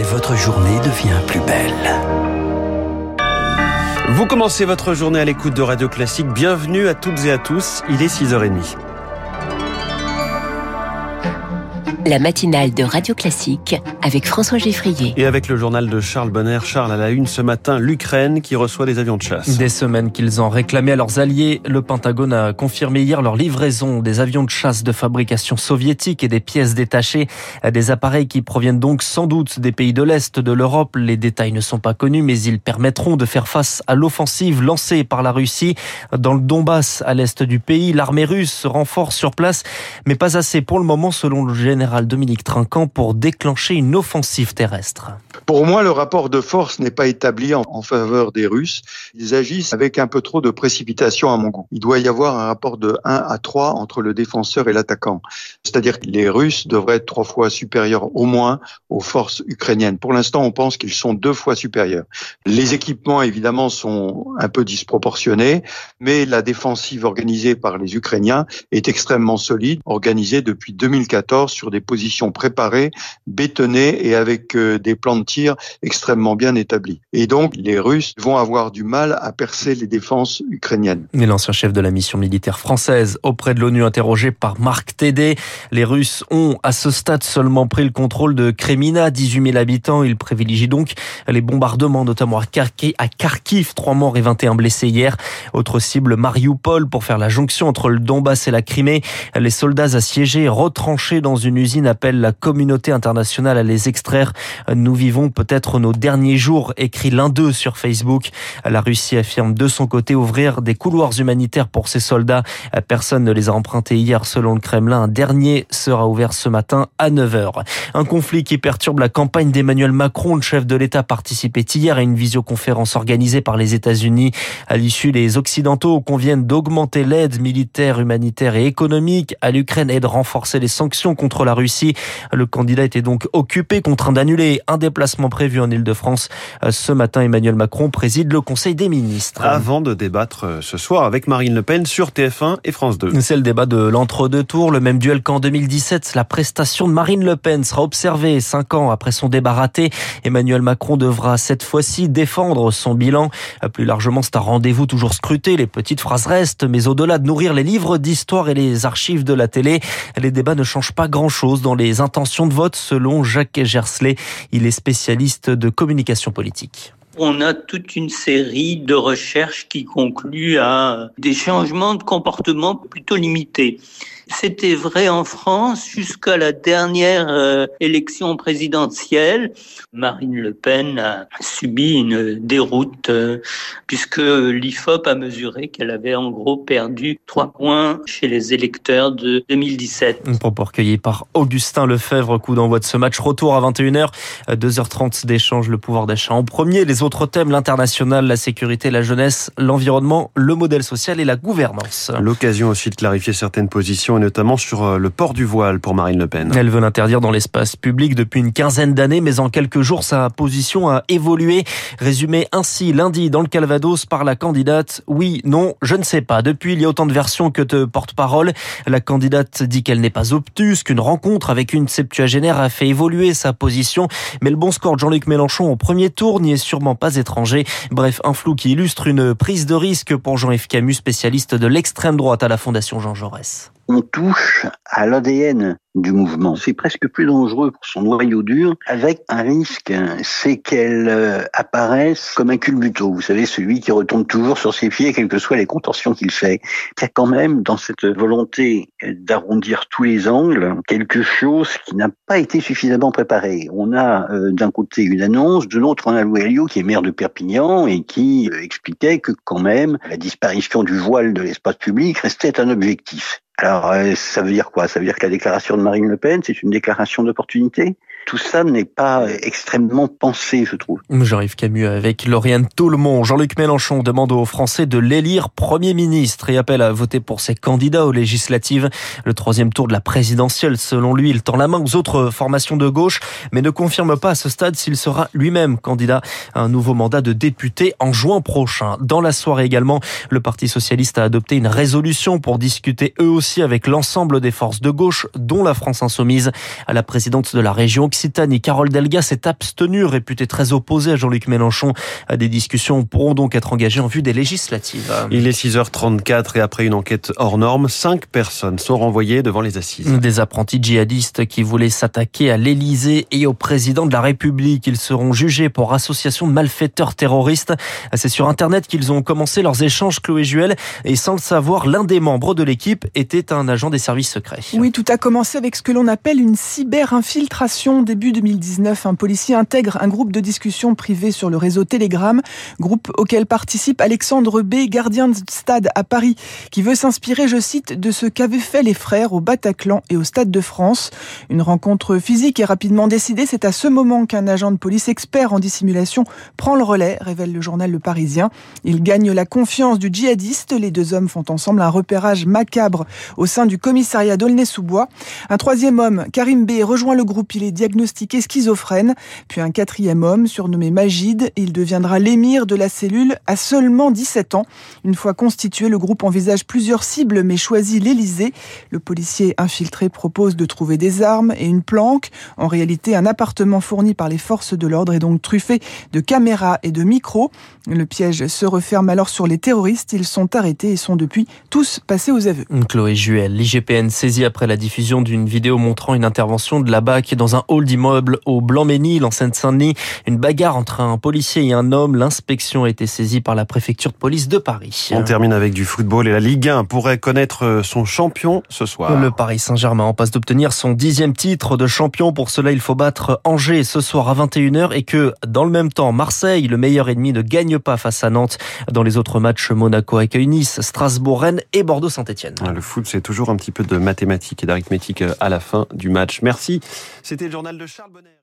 et votre journée devient plus belle. Vous commencez votre journée à l'écoute de Radio Classique. Bienvenue à toutes et à tous. Il est 6h30. La matinale de Radio Classique avec François Geffrier. Et avec le journal de Charles Bonner. Charles à la une ce matin, l'Ukraine qui reçoit des avions de chasse. Des semaines qu'ils ont réclamé à leurs alliés, le Pentagone a confirmé hier leur livraison des avions de chasse de fabrication soviétique et des pièces détachées. Des appareils qui proviennent donc sans doute des pays de l'Est de l'Europe. Les détails ne sont pas connus, mais ils permettront de faire face à l'offensive lancée par la Russie dans le Donbass, à l'est du pays. L'armée russe se renforce sur place, mais pas assez pour le moment selon le général Dominique Trinquant pour déclencher une offensive terrestre. Pour moi, le rapport de force n'est pas établi en, faveur des Russes. Ils agissent avec un peu trop de précipitation à mon goût. Il doit y avoir un rapport de 1 à 3 entre le défenseur et l'attaquant. C'est-à-dire que les Russes devraient être trois fois supérieurs au moins aux forces ukrainiennes. Pour l'instant, on pense qu'ils sont deux fois supérieurs. Les équipements, évidemment, sont un peu disproportionnés, mais la défensive organisée par les Ukrainiens est extrêmement solide, organisée depuis 2014 sur des positions préparées, bétonnées et avec euh, des plans de tir extrêmement bien établis. Et donc, les Russes vont avoir du mal à percer les défenses ukrainiennes. Mais l'ancien chef de la mission militaire française auprès de l'ONU interrogé par Marc Tédé, les Russes ont à ce stade seulement pris le contrôle de Kremina, 18 000 habitants. Ils privilégient donc les bombardements, notamment à Kharkiv 3 morts et 21 blessés hier. Autre cible, Mariupol, pour faire la jonction entre le Donbass et la Crimée. Les soldats assiégés, retranchés dans une appelle la communauté internationale à les extraire. Nous vivons peut-être nos derniers jours, écrit l'un d'eux sur Facebook. La Russie affirme de son côté ouvrir des couloirs humanitaires pour ses soldats. Personne ne les a empruntés hier selon le Kremlin. Un dernier sera ouvert ce matin à 9h. Un conflit qui perturbe la campagne d'Emmanuel Macron. Le chef de l'État participait hier à une visioconférence organisée par les États-Unis. À l'issue, les Occidentaux conviennent d'augmenter l'aide militaire, humanitaire et économique à l'Ukraine et de renforcer les sanctions contre la Russie. Le candidat était donc occupé, contraint d'annuler un déplacement prévu en Ile-de-France. Ce matin, Emmanuel Macron préside le Conseil des ministres. Avant de débattre euh, ce soir avec Marine Le Pen sur TF1 et France 2. C'est le débat de l'entre-deux tours, le même duel qu'en 2017. La prestation de Marine Le Pen sera observée cinq ans après son débat raté. Emmanuel Macron devra cette fois-ci défendre son bilan. Plus largement, c'est un rendez-vous toujours scruté. Les petites phrases restent, mais au-delà de nourrir les livres d'histoire et les archives de la télé, les débats ne changent pas grand-chose dans les intentions de vote selon Jacques Gersley. Il est spécialiste de communication politique on a toute une série de recherches qui concluent à des changements de comportement plutôt limités. C'était vrai en France jusqu'à la dernière euh, élection présidentielle. Marine Le Pen a subi une déroute euh, puisque l'IFOP a mesuré qu'elle avait en gros perdu trois points chez les électeurs de 2017. Un propos recueilli par Augustin Lefebvre, coup d'envoi de ce match. Retour à 21h, 2h30 d'échange, le pouvoir d'achat en premier. Les autres thèmes, l'international, la sécurité, la jeunesse, l'environnement, le modèle social et la gouvernance. L'occasion aussi de clarifier certaines positions notamment sur euh, le port du voile pour Marine Le Pen. Elle veut l'interdire dans l'espace public depuis une quinzaine d'années, mais en quelques jours, sa position a évolué. Résumé ainsi lundi dans le Calvados par la candidate. Oui, non, je ne sais pas. Depuis, il y a autant de versions que de porte-parole. La candidate dit qu'elle n'est pas obtuse, qu'une rencontre avec une septuagénaire a fait évoluer sa position. Mais le bon score de Jean-Luc Mélenchon au premier tour n'y est sûrement pas étranger. Bref, un flou qui illustre une prise de risque pour Jean-Yves Camus, spécialiste de l'extrême droite à la Fondation Jean Jaurès on touche à l'ADN du mouvement. C'est presque plus dangereux pour son noyau dur, avec un risque, c'est qu'elle euh, apparaisse comme un culbuto. Vous savez, celui qui retombe toujours sur ses pieds, quelles que soient les contorsions qu'il fait. Il y a quand même, dans cette volonté d'arrondir tous les angles, quelque chose qui n'a pas été suffisamment préparé. On a euh, d'un côté une annonce, de l'autre on a Louis qui est maire de Perpignan et qui euh, expliquait que quand même la disparition du voile de l'espace public restait un objectif. Alors, euh, ça veut dire quoi? Ça veut dire que la déclaration de Marine Le Pen, c'est une déclaration d'opportunité? Tout ça n'est pas extrêmement pensé, je trouve. Jean-Yves Camus avec Lauriane Toulmont. Jean-Luc Mélenchon demande aux Français de l'élire Premier ministre et appelle à voter pour ses candidats aux législatives. Le troisième tour de la présidentielle, selon lui, il tend la main aux autres formations de gauche, mais ne confirme pas à ce stade s'il sera lui-même candidat à un nouveau mandat de député en juin prochain. Dans la soirée également, le Parti socialiste a adopté une résolution pour discuter eux aussi avec l'ensemble des forces de gauche, dont la France insoumise, à la présidente de la région Occitanie. Carole Delga s'est abstenue, réputée très opposée à Jean-Luc Mélenchon. Des discussions pourront donc être engagées en vue des législatives. Il est 6h34 et après une enquête hors norme, cinq personnes sont renvoyées devant les assises. Des apprentis djihadistes qui voulaient s'attaquer à l'Élysée et au président de la République. Ils seront jugés pour association de malfaiteurs terroristes. C'est sur Internet qu'ils ont commencé leurs échanges, Chloé Juel. Et sans le savoir, l'un des membres de l'équipe était un agent des services secrets. Oui, tout a commencé avec ce que l'on appelle une cyber-infiltration. Début 2019, un policier intègre un groupe de discussion privé sur le réseau Telegram, groupe auquel participe Alexandre B, gardien de stade à Paris, qui veut s'inspirer, je cite, de ce qu'avaient fait les frères au Bataclan et au Stade de France. Une rencontre physique est rapidement décidée. C'est à ce moment qu'un agent de police expert en dissimulation prend le relais, révèle le journal Le Parisien. Il gagne la confiance du djihadiste. Les deux hommes font ensemble un repérage macabre au sein du commissariat d'Aulnay-sous-Bois. Un troisième homme, Karim B, rejoint le groupe. Il est diagnostiqué schizophrène. Puis un quatrième homme, surnommé Magid. Il deviendra l'émir de la cellule à seulement 17 ans. Une fois constitué, le groupe envisage plusieurs cibles mais choisit l'Elysée. Le policier infiltré propose de trouver des armes et une planque. En réalité, un appartement fourni par les forces de l'ordre est donc truffé de caméras et de micros. Le piège se referme alors sur les terroristes. Ils sont arrêtés et sont depuis tous passés aux aveux. Chloé Juel, l'IGPN saisit après la diffusion d'une vidéo montrant une intervention de la BAC dans un hall d'immeuble au Blanc-Ménil en Seine-Saint-Denis. Une bagarre entre un policier et un homme. L'inspection a été saisie par la préfecture de police de Paris. On termine avec du football et la Ligue 1 pourrait connaître son champion ce soir. Le Paris Saint-Germain en passe d'obtenir son dixième titre de champion. Pour cela, il faut battre Angers ce soir à 21h et que dans le même temps, Marseille, le meilleur ennemi, ne gagne pas face à Nantes. Dans les autres matchs, Monaco accueille Nice, Strasbourg, Rennes et Bordeaux-Saint-Etienne. Le foot, c'est toujours un petit peu de mathématiques et d'arithmétique à la fin du match. Merci. C'était le de Charles Bonner.